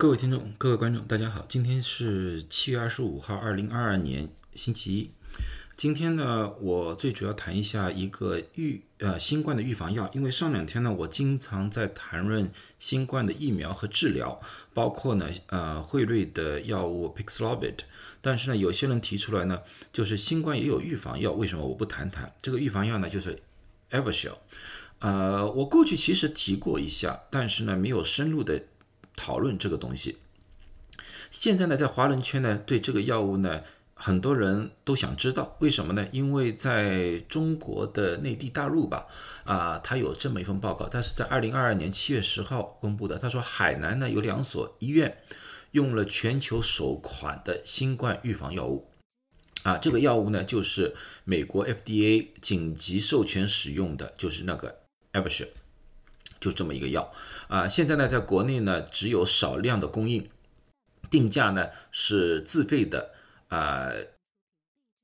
各位听众、各位观众，大家好，今天是七月二十五号，二零二二年星期一。今天呢，我最主要谈一下一个预呃新冠的预防药，因为上两天呢，我经常在谈论新冠的疫苗和治疗，包括呢呃辉瑞的药物 Paxlovid，但是呢，有些人提出来呢，就是新冠也有预防药，为什么我不谈谈这个预防药呢？就是 Evershell，呃，我过去其实提过一下，但是呢，没有深入的。讨论这个东西，现在呢，在华人圈呢，对这个药物呢，很多人都想知道为什么呢？因为在中国的内地大陆吧，啊，他有这么一份报告，他是在二零二二年七月十号公布的。他说，海南呢有两所医院用了全球首款的新冠预防药物，啊，这个药物呢就是美国 FDA 紧急授权使用的，就是那个 Evusha。就这么一个药啊，现在呢，在国内呢只有少量的供应，定价呢是自费的啊，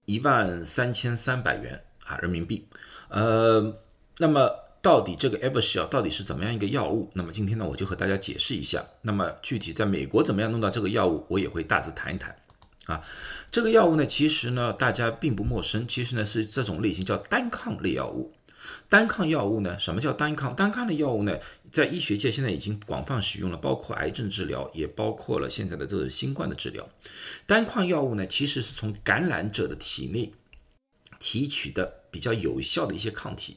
一万三千三百元啊人民币。呃，那么到底这个 Evershell 到底是怎么样一个药物？那么今天呢，我就和大家解释一下。那么具体在美国怎么样弄到这个药物，我也会大致谈一谈啊。这个药物呢，其实呢大家并不陌生，其实呢是这种类型叫单抗类药物。单抗药物呢？什么叫单抗？单抗的药物呢，在医学界现在已经广泛使用了，包括癌症治疗，也包括了现在的这个新冠的治疗。单抗药物呢，其实是从感染者的体内提取的比较有效的一些抗体，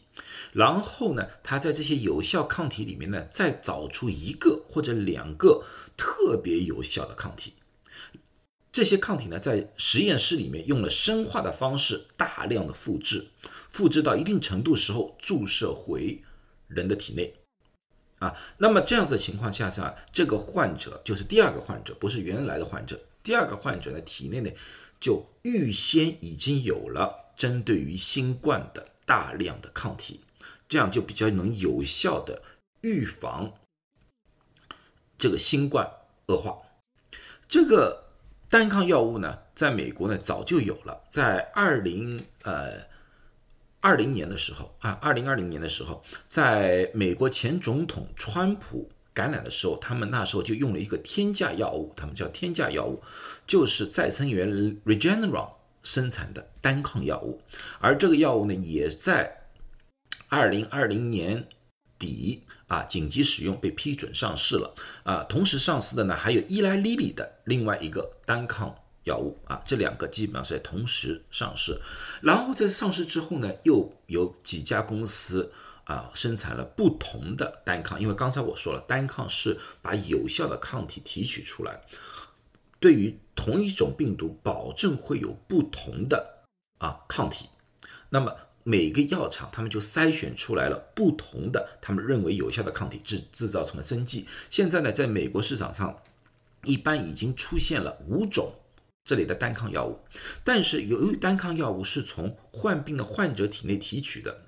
然后呢，它在这些有效抗体里面呢，再找出一个或者两个特别有效的抗体。这些抗体呢，在实验室里面用了生化的方式大量的复制，复制到一定程度时候注射回人的体内，啊，那么这样子情况下下，这个患者就是第二个患者，不是原来的患者，第二个患者呢体内呢就预先已经有了针对于新冠的大量的抗体，这样就比较能有效的预防这个新冠恶化，这个。单抗药物呢，在美国呢早就有了，在二零呃二零年的时候啊，二零二零年的时候，在美国前总统川普感染的时候，他们那时候就用了一个天价药物，他们叫天价药物，就是再生元 Regeneron 生产的单抗药物，而这个药物呢，也在二零二零年底。啊，紧急使用被批准上市了啊！同时上市的呢，还有伊莱利利的另外一个单抗药物啊，这两个基本上是在同时上市。然后在上市之后呢，又有几家公司啊生产了不同的单抗，因为刚才我说了，单抗是把有效的抗体提取出来，对于同一种病毒，保证会有不同的啊抗体。那么。每个药厂，他们就筛选出来了不同的，他们认为有效的抗体，制制造成了针剂。现在呢，在美国市场上，一般已经出现了五种这里的单抗药物。但是由于单抗药物是从患病的患者体内提取的，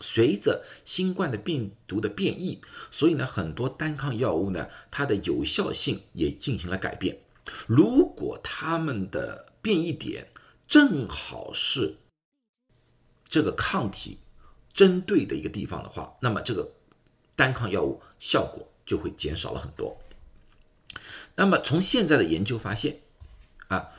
随着新冠的病毒的变异，所以呢，很多单抗药物呢，它的有效性也进行了改变。如果它们的变异点正好是。这个抗体针对的一个地方的话，那么这个单抗药物效果就会减少了很多。那么从现在的研究发现，啊，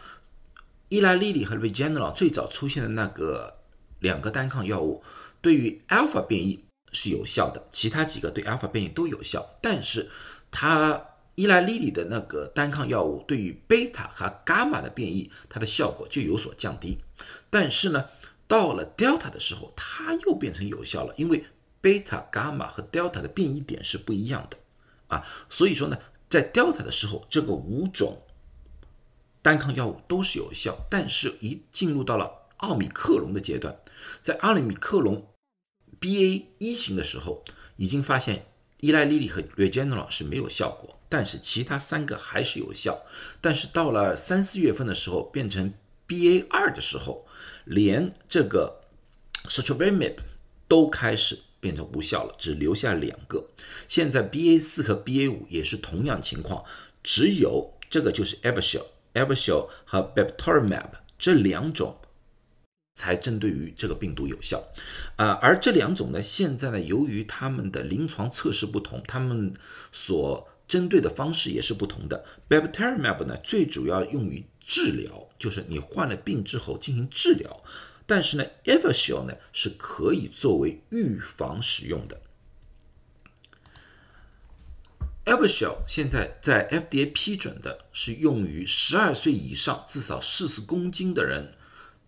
伊拉利利和 Regeneron 最早出现的那个两个单抗药物，对于 Alpha 变异是有效的，其他几个对 Alpha 变异都有效。但是它伊拉利利的那个单抗药物对于贝塔和伽马的变异，它的效果就有所降低。但是呢？到了 Delta 的时候，它又变成有效了，因为贝塔、伽马和 Delta 的变异点是不一样的。啊，所以说呢，在 Delta 的时候，这个五种单抗药物都是有效，但是一进入到了奥米克隆的阶段，在奥米克隆 BA 一型的时候，已经发现依赖利利和 Regeneron 是没有效果，但是其他三个还是有效，但是到了三四月份的时候，变成 BA 二的时候。连这个 s o t r o v i m a b 都开始变成无效了，只留下两个。现在 BA 四和 BA 五也是同样情况，只有这个就是 Evershell、Evershell 和 b e p t o r m a p 这两种才针对于这个病毒有效。啊，而这两种呢，现在呢，由于他们的临床测试不同，他们所针对的方式也是不同的。b e p t e r m a p 呢，最主要用于治疗，就是你患了病之后进行治疗。但是呢 e v e r s h e l 呢是可以作为预防使用的。e v e r s h e l 现在在 FDA 批准的是用于十二岁以上至少四十公斤的人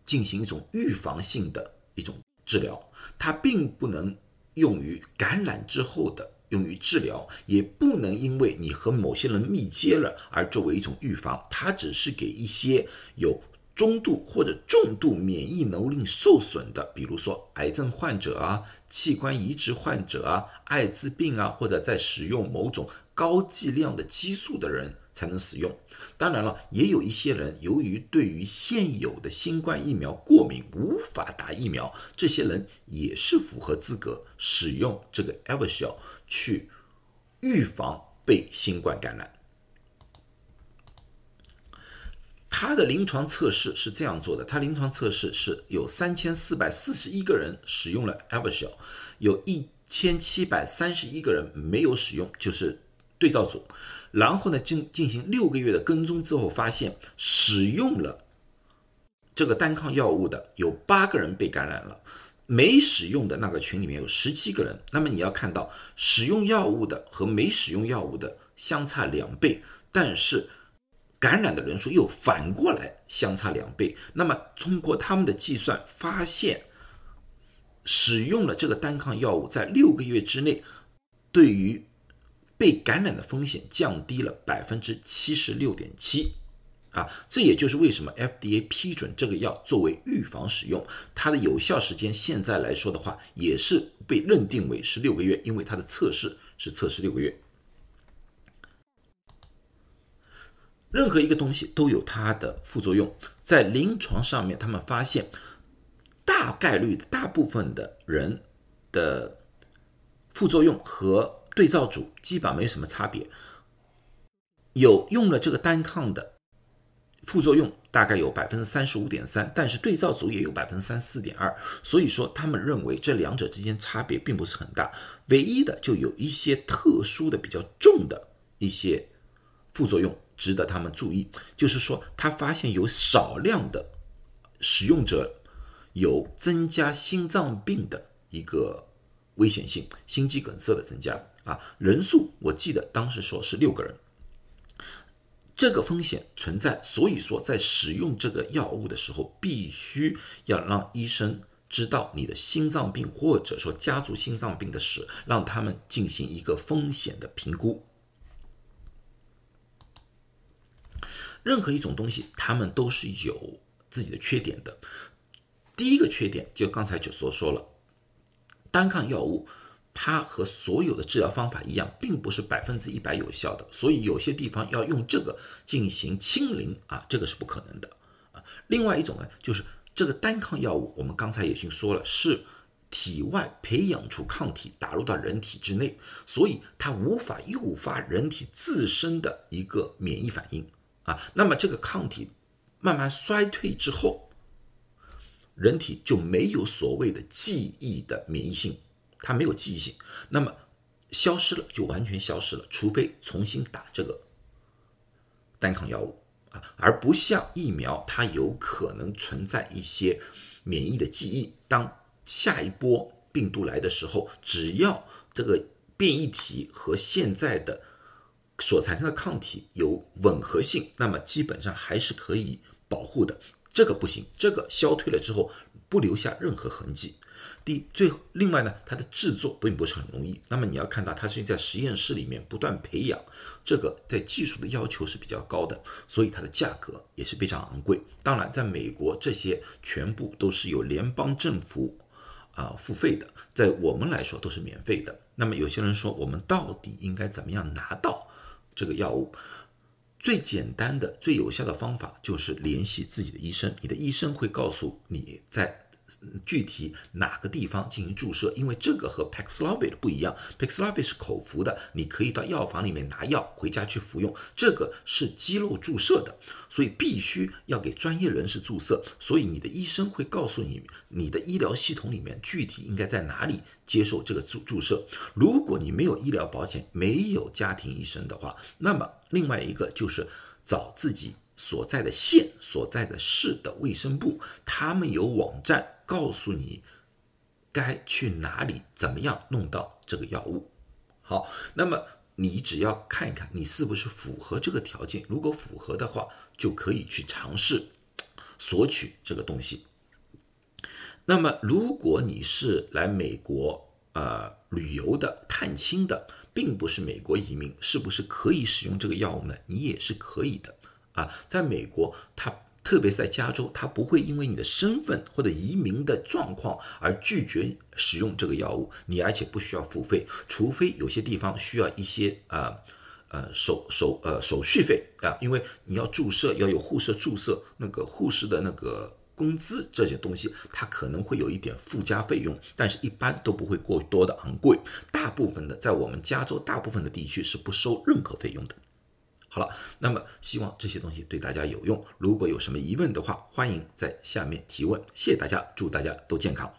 进行一种预防性的一种治疗，它并不能用于感染之后的用于治疗，也不能因为你和某些人密接了而作为一种预防，它只是给一些有。中度或者重度免疫能力受损的，比如说癌症患者啊、器官移植患者啊、艾滋病啊，或者在使用某种高剂量的激素的人才能使用。当然了，也有一些人由于对于现有的新冠疫苗过敏，无法打疫苗，这些人也是符合资格使用这个 Evershell 去预防被新冠感染。他的临床测试是这样做的：他临床测试是有三千四百四十一个人使用了 Evershell，有一千七百三十一个人没有使用，就是对照组。然后呢，进进行六个月的跟踪之后，发现使用了这个单抗药物的有八个人被感染了，没使用的那个群里面有十七个人。那么你要看到，使用药物的和没使用药物的相差两倍，但是。感染的人数又反过来相差两倍，那么通过他们的计算发现，使用了这个单抗药物在六个月之内，对于被感染的风险降低了百分之七十六点七，啊，这也就是为什么 FDA 批准这个药作为预防使用，它的有效时间现在来说的话，也是被认定为是六个月，因为它的测试是测试六个月。任何一个东西都有它的副作用，在临床上面，他们发现大概率的大部分的人的副作用和对照组基本没什么差别。有用了这个单抗的副作用大概有百分之三十五点三，但是对照组也有百分之三十四点二，所以说他们认为这两者之间差别并不是很大，唯一的就有一些特殊的比较重的一些副作用。值得他们注意，就是说，他发现有少量的使用者有增加心脏病的一个危险性，心肌梗塞的增加啊，人数我记得当时说是六个人，这个风险存在，所以说在使用这个药物的时候，必须要让医生知道你的心脏病或者说家族心脏病的史，让他们进行一个风险的评估。任何一种东西，他们都是有自己的缺点的。第一个缺点就刚才就所说了，单抗药物它和所有的治疗方法一样，并不是百分之一百有效的，所以有些地方要用这个进行清零啊，这个是不可能的啊。另外一种呢，就是这个单抗药物，我们刚才已经说了，是体外培养出抗体打入到人体之内，所以它无法诱发人体自身的一个免疫反应。啊，那么这个抗体慢慢衰退之后，人体就没有所谓的记忆的免疫性，它没有记忆性，那么消失了就完全消失了，除非重新打这个单抗药物啊，而不像疫苗，它有可能存在一些免疫的记忆，当下一波病毒来的时候，只要这个变异体和现在的。所产生的抗体有吻合性，那么基本上还是可以保护的。这个不行，这个消退了之后不留下任何痕迹。第最，另外呢，它的制作并不是很容易。那么你要看到它是在实验室里面不断培养，这个在技术的要求是比较高的，所以它的价格也是非常昂贵。当然，在美国这些全部都是由联邦政府啊付费的，在我们来说都是免费的。那么有些人说，我们到底应该怎么样拿到？这个药物最简单的、最有效的方法就是联系自己的医生。你的医生会告诉你在具体哪个地方进行注射，因为这个和 Paxlovid 不一样，Paxlovid 是口服的，你可以到药房里面拿药回家去服用，这个是肌肉注射的，所以必须要给专业人士注射，所以你的医生会告诉你，你的医疗系统里面具体应该在哪里接受这个注注射。如果你没有医疗保险，没有家庭医生的话，那么另外一个就是找自己。所在的县、所在的市的卫生部，他们有网站告诉你该去哪里，怎么样弄到这个药物。好，那么你只要看一看，你是不是符合这个条件。如果符合的话，就可以去尝试 索取这个东西。那么，如果你是来美国呃旅游的、探亲的，并不是美国移民，是不是可以使用这个药物呢？你也是可以的。啊，在美国，它特别是在加州，它不会因为你的身份或者移民的状况而拒绝使用这个药物，你而且不需要付费，除非有些地方需要一些啊呃手手呃手续费啊，因为你要注射要有护士注射，那个护士的那个工资这些东西，它可能会有一点附加费用，但是一般都不会过多的昂贵，大部分的在我们加州大部分的地区是不收任何费用的。好了，那么希望这些东西对大家有用。如果有什么疑问的话，欢迎在下面提问。谢谢大家，祝大家都健康。